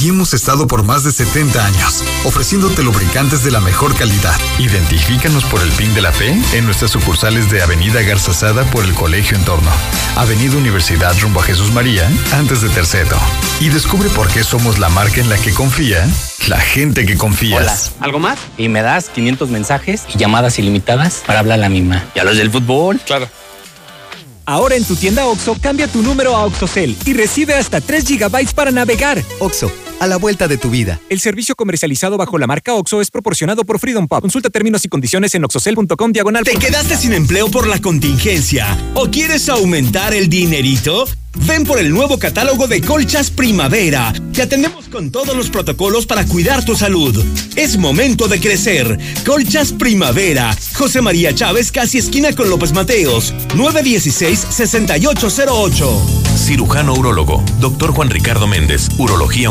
Y hemos estado por más de 70 años, ofreciéndote lubricantes de la mejor calidad. Identifícanos por el PIN de la fe en nuestras sucursales de Avenida Garzazada por el Colegio Entorno, Avenida Universidad rumbo a Jesús María, antes de Terceto. Y descubre por qué somos la marca en la que confía la gente que confías. Hola, ¿algo más? Y me das 500 mensajes y llamadas ilimitadas para hablar a la misma. ¿Y a los del fútbol? Claro. Ahora en tu tienda OXO, cambia tu número a OXOCEL y recibe hasta 3 GB para navegar. OXO, a la vuelta de tu vida. El servicio comercializado bajo la marca OXO es proporcionado por Freedom Pub. Consulta términos y condiciones en oxocel.com diagonal. ¿Te quedaste sin empleo por la contingencia o quieres aumentar el dinerito? Ven por el nuevo catálogo de Colchas Primavera. Te atendemos con todos los protocolos para cuidar tu salud. Es momento de crecer. Colchas Primavera. José María Chávez, casi esquina con López Mateos. 916-6808. Cirujano urólogo, doctor Juan Ricardo Méndez, Urología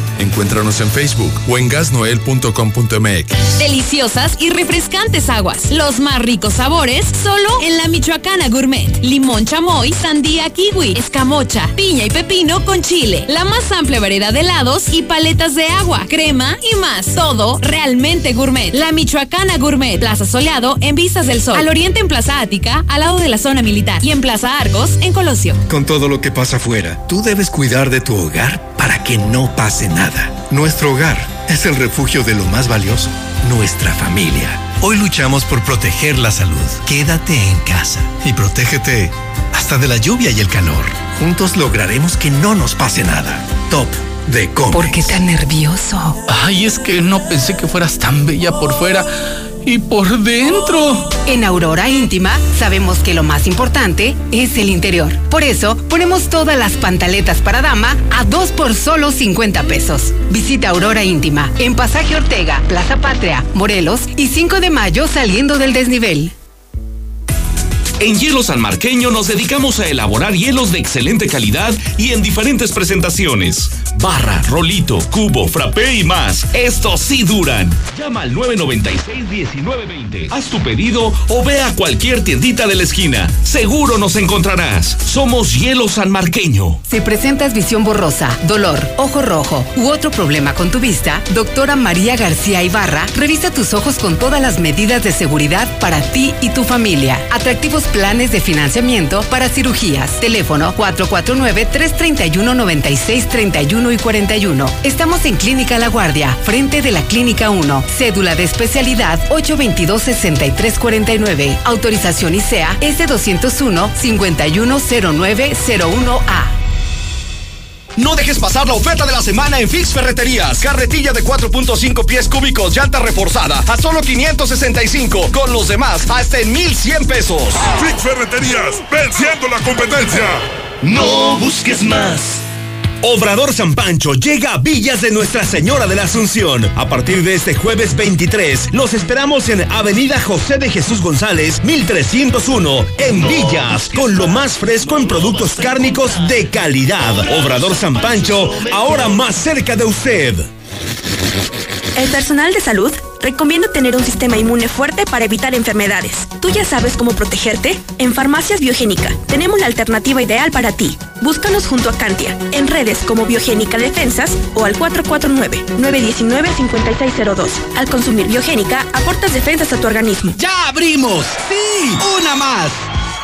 Encuéntranos en Facebook o en gasnoel.com.mx. Deliciosas y refrescantes aguas. Los más ricos sabores solo en la Michoacana Gourmet. Limón chamoy, sandía kiwi, escamocha, piña y pepino con chile. La más amplia variedad de helados y paletas de agua, crema y más. Todo realmente gourmet. La Michoacana Gourmet. Plaza Soleado en Vistas del Sol. Al oriente en Plaza Ática, al lado de la zona militar. Y en Plaza Argos, en Colosio. Con todo lo que pasa afuera, tú debes cuidar de tu hogar para que no pase nada. Nuestro hogar es el refugio de lo más valioso, nuestra familia. Hoy luchamos por proteger la salud. Quédate en casa y protégete hasta de la lluvia y el calor. Juntos lograremos que no nos pase nada. Top de Comex. ¿Por qué tan nervioso? Ay, es que no pensé que fueras tan bella por fuera y por dentro. En Aurora Íntima sabemos que lo más importante es el interior. Por eso ponemos todas las pantaletas para dama a dos por solo 50 pesos. Visita Aurora Íntima en Pasaje Ortega, Plaza Patria, Morelos y 5 de mayo saliendo del desnivel. En Hielo San Marqueño nos dedicamos a elaborar hielos de excelente calidad y en diferentes presentaciones. Barra, rolito, cubo, frappé y más. Estos sí duran. Llama al 996-1920. Haz tu pedido o ve a cualquier tiendita de la esquina. Seguro nos encontrarás. Somos Hielo San Marqueño. Si presentas visión borrosa, dolor, ojo rojo u otro problema con tu vista, doctora María García Ibarra revisa tus ojos con todas las medidas de seguridad para ti y tu familia. Atractivos planes de financiamiento para cirugías. Teléfono 449-331-9631 y 41. Estamos en Clínica La Guardia, frente de la Clínica 1. Cédula de especialidad 822-6349. Autorización ICEA S201-510901A. No dejes pasar la oferta de la semana en Fix Ferreterías. Carretilla de 4.5 pies cúbicos, llanta reforzada a solo 565. Con los demás hasta en 1100 pesos. Fix Ferreterías, venciendo la competencia. No busques más. Obrador San Pancho llega a Villas de Nuestra Señora de la Asunción. A partir de este jueves 23, los esperamos en Avenida José de Jesús González, 1301, en Villas, con lo más fresco en productos cárnicos de calidad. Obrador San Pancho, ahora más cerca de usted. El personal de salud recomienda tener un sistema inmune fuerte para evitar enfermedades. ¿Tú ya sabes cómo protegerte? En Farmacias Biogénica tenemos la alternativa ideal para ti. Búscanos junto a Cantia, en redes como Biogénica Defensas o al 449-919-5602. Al consumir Biogénica, aportas defensas a tu organismo. ¡Ya abrimos! ¡Sí! ¡Una más!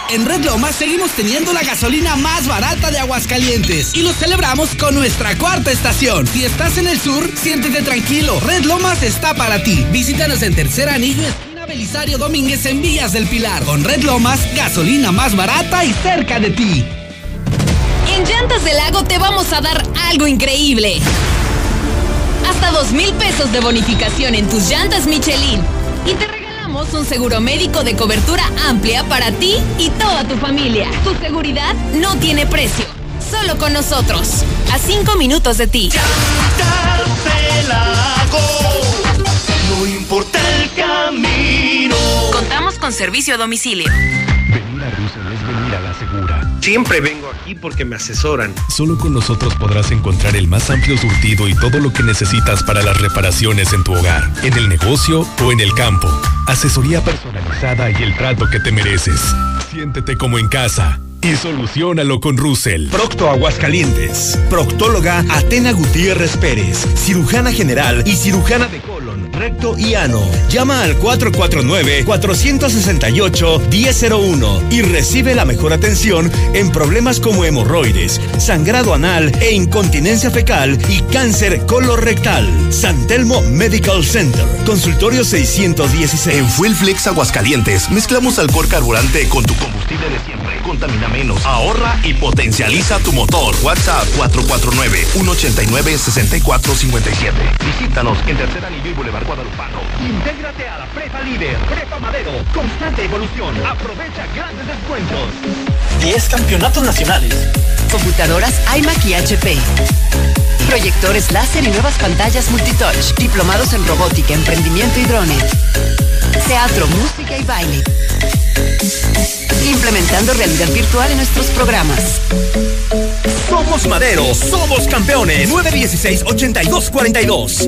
En Red Lomas seguimos teniendo la gasolina más barata de Aguascalientes y lo celebramos con nuestra cuarta estación. Si estás en el sur, siéntete tranquilo. Red Lomas está para ti. Visítanos en Tercer Anillo, esquina Belisario Domínguez en Villas del Pilar. Con Red Lomas, gasolina más barata y cerca de ti. En Llantas del Lago te vamos a dar algo increíble. Hasta dos mil pesos de bonificación en tus llantas Michelin. Y te un seguro médico de cobertura amplia para ti y toda tu familia. Tu seguridad no tiene precio. Solo con nosotros. A cinco minutos de ti. No importa el camino. Contamos con servicio a domicilio. Venir a Russell es venir a la segura. Siempre vengo aquí porque me asesoran. Solo con nosotros podrás encontrar el más amplio surtido y todo lo que necesitas para las reparaciones en tu hogar, en el negocio o en el campo. Asesoría personalizada y el trato que te mereces. Siéntete como en casa y solucionalo con Russell. Procto Aguascalientes. Proctóloga Atena Gutiérrez Pérez. Cirujana general y cirujana de recto y ano. Llama al 449-468-1001 y recibe la mejor atención en problemas como hemorroides, sangrado anal e incontinencia fecal y cáncer colorectal. San Telmo Medical Center. Consultorio 616. En Fuel Flex Aguascalientes mezclamos alcohol carburante con tu combustible de siempre. Contamina menos, ahorra y potencializa tu motor. WhatsApp 449-189-6457. Visítanos en Tercer Anillo y Boulevard Guadalupano. Intégrate a la Prepa Líder, Prepa Madero, constante evolución. Aprovecha grandes descuentos. 10 campeonatos nacionales. Computadoras iMac y HP. Proyectores láser y nuevas pantallas multitouch. Diplomados en robótica, emprendimiento y drones. Teatro, música y baile. Implementando realidad virtual en nuestros programas. Somos Madero, somos campeones. 916-8242.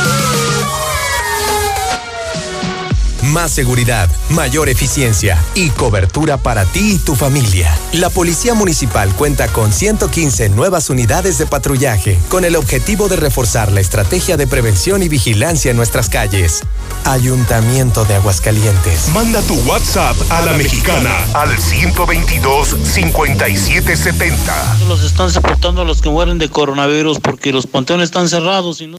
Más seguridad, mayor eficiencia y cobertura para ti y tu familia. La Policía Municipal cuenta con 115 nuevas unidades de patrullaje con el objetivo de reforzar la estrategia de prevención y vigilancia en nuestras calles. Ayuntamiento de Aguascalientes. Manda tu WhatsApp a la mexicana al 122-5770. Los están soportando los que mueren de coronavirus porque los panteones están cerrados y no.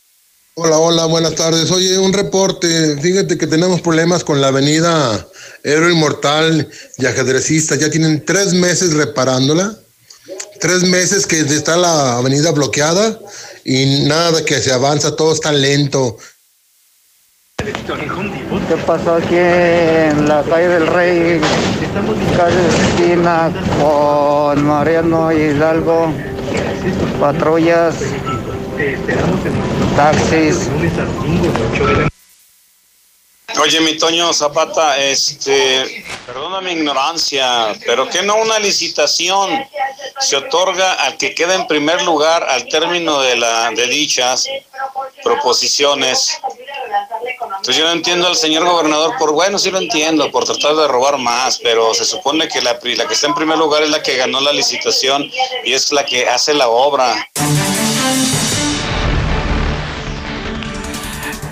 Hola, hola, buenas tardes. Oye, un reporte. Fíjate que tenemos problemas con la avenida Héroe Inmortal y Ajedrecista. Ya tienen tres meses reparándola. Tres meses que está la avenida bloqueada y nada que se avanza, todo está lento. ¿Qué pasó aquí en la calle del Rey? Calle esquina con Mariano Hidalgo. Patrullas. Taxis. Oye, mi Toño Zapata, este, perdona mi ignorancia, pero que no una licitación se otorga al que queda en primer lugar al término de la de dichas proposiciones. Entonces yo no entiendo al señor gobernador por bueno, sí lo entiendo, por tratar de robar más, pero se supone que la, la que está en primer lugar es la que ganó la licitación y es la que hace la obra.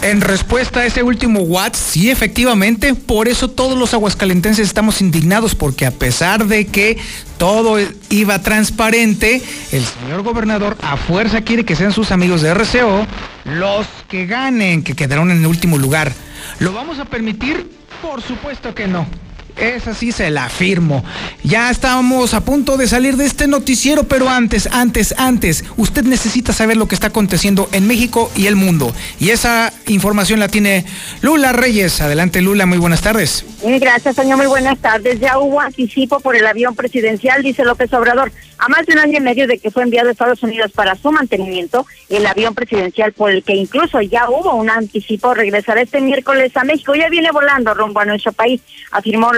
En respuesta a ese último WhatsApp, sí, efectivamente, por eso todos los aguascalentenses estamos indignados, porque a pesar de que todo iba transparente, el señor gobernador a fuerza quiere que sean sus amigos de RCO los que ganen, que quedaron en el último lugar. ¿Lo vamos a permitir? Por supuesto que no. Esa sí se la afirmo. Ya estábamos a punto de salir de este noticiero, pero antes, antes, antes, usted necesita saber lo que está aconteciendo en México y el mundo. Y esa información la tiene Lula Reyes. Adelante, Lula, muy buenas tardes. Gracias, señor, muy buenas tardes. Ya hubo anticipo por el avión presidencial, dice López Obrador. A más de un año y medio de que fue enviado a Estados Unidos para su mantenimiento, el avión presidencial, por el que incluso ya hubo un anticipo, regresará este miércoles a México. Ya viene volando rumbo a nuestro país, afirmó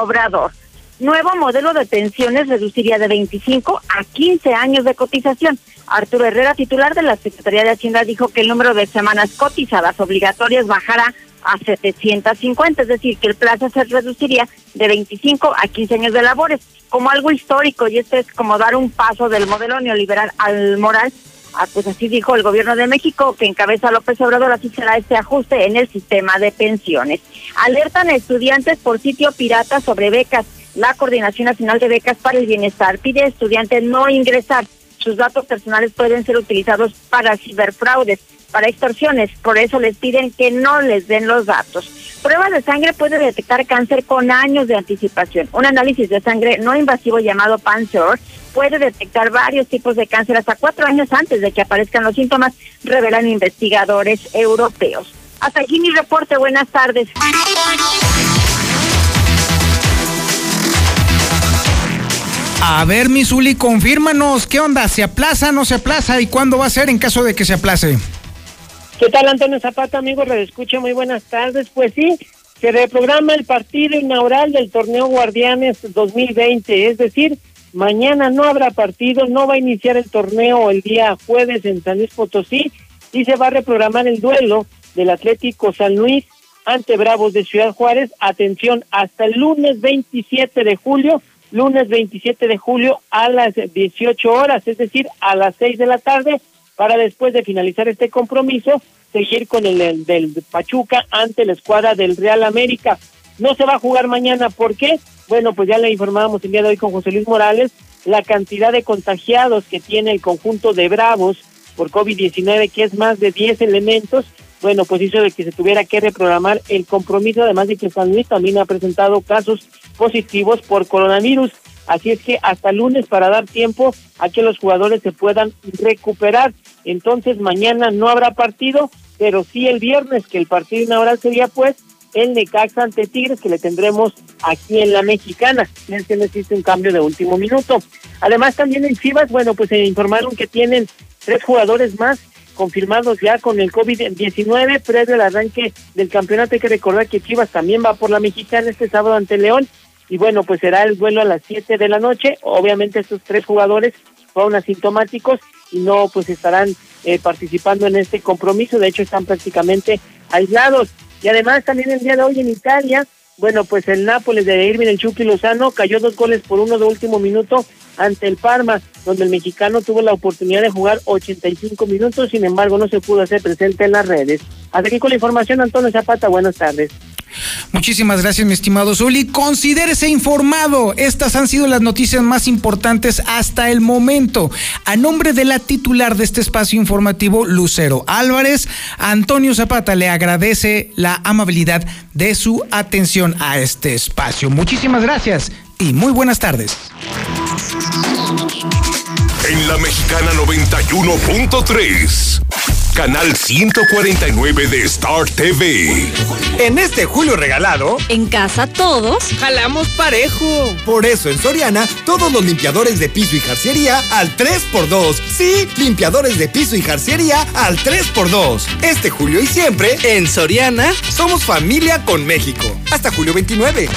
Obrador. Nuevo modelo de pensiones reduciría de 25 a 15 años de cotización. Arturo Herrera, titular de la Secretaría de Hacienda, dijo que el número de semanas cotizadas obligatorias bajará a 750, es decir, que el plazo se reduciría de 25 a 15 años de labores, como algo histórico, y este es como dar un paso del modelo neoliberal al moral. Ah, pues así dijo el gobierno de México, que encabeza López Obrador, así será este ajuste en el sistema de pensiones. Alertan estudiantes por sitio pirata sobre becas. La Coordinación Nacional de Becas para el Bienestar pide a estudiantes no ingresar. Sus datos personales pueden ser utilizados para ciberfraudes para extorsiones, por eso les piden que no les den los datos. Prueba de sangre puede detectar cáncer con años de anticipación. Un análisis de sangre no invasivo llamado PanSure puede detectar varios tipos de cáncer hasta cuatro años antes de que aparezcan los síntomas, revelan investigadores europeos. Hasta aquí mi reporte. Buenas tardes. A ver, Misuli, confírmanos, ¿qué onda? ¿Se aplaza, no se aplaza? ¿Y cuándo va a ser en caso de que se aplace? ¿Qué tal, Antonio Zapata, amigo? Redescucha, muy buenas tardes. Pues sí, se reprograma el partido inaugural del torneo Guardianes 2020, es decir, mañana no habrá partido, no va a iniciar el torneo el día jueves en San Luis Potosí y se va a reprogramar el duelo del Atlético San Luis ante Bravos de Ciudad Juárez. Atención, hasta el lunes 27 de julio, lunes 27 de julio a las 18 horas, es decir, a las 6 de la tarde para después de finalizar este compromiso seguir con el, del Pachuca ante la escuadra del Real América. No se va a jugar mañana, ¿por qué? Bueno, pues ya le informábamos el día de hoy con José Luis Morales la cantidad de contagiados que tiene el conjunto de Bravos por COVID-19, que es más de 10 elementos, bueno, pues hizo de que se tuviera que reprogramar el compromiso, además de que San Luis también ha presentado casos positivos por coronavirus. Así es que hasta lunes para dar tiempo a que los jugadores se puedan recuperar. Entonces mañana no habrá partido, pero sí el viernes, que el partido inaugural sería pues el Necaxa ante Tigres, que le tendremos aquí en la Mexicana. Es que necesita un cambio de último minuto. Además también en Chivas, bueno, pues se informaron que tienen tres jugadores más confirmados ya con el COVID-19 previo al arranque del campeonato. Hay que recordar que Chivas también va por la Mexicana este sábado ante León y bueno, pues será el vuelo a las 7 de la noche. Obviamente estos tres jugadores fueron asintomáticos no pues estarán eh, participando en este compromiso, de hecho están prácticamente aislados. Y además también el día de hoy en Italia, bueno, pues el Nápoles de Irving el Chucky Lozano cayó dos goles por uno de último minuto ante el Parma, donde el mexicano tuvo la oportunidad de jugar 85 minutos, sin embargo no se pudo hacer presente en las redes. Hasta aquí con la información, Antonio Zapata, buenas tardes. Muchísimas gracias, mi estimado Zuli. Considérese informado. Estas han sido las noticias más importantes hasta el momento. A nombre de la titular de este espacio informativo, Lucero Álvarez, Antonio Zapata le agradece la amabilidad de su atención a este espacio. Muchísimas gracias y muy buenas tardes. En la Mexicana 91.3 canal 149 de Star TV. En este julio regalado, en casa todos jalamos parejo. Por eso en Soriana, todos los limpiadores de piso y jarciería al 3x2. Sí, limpiadores de piso y jarciería al 3x2. Este julio y siempre, en Soriana, somos familia con México. Hasta julio 29.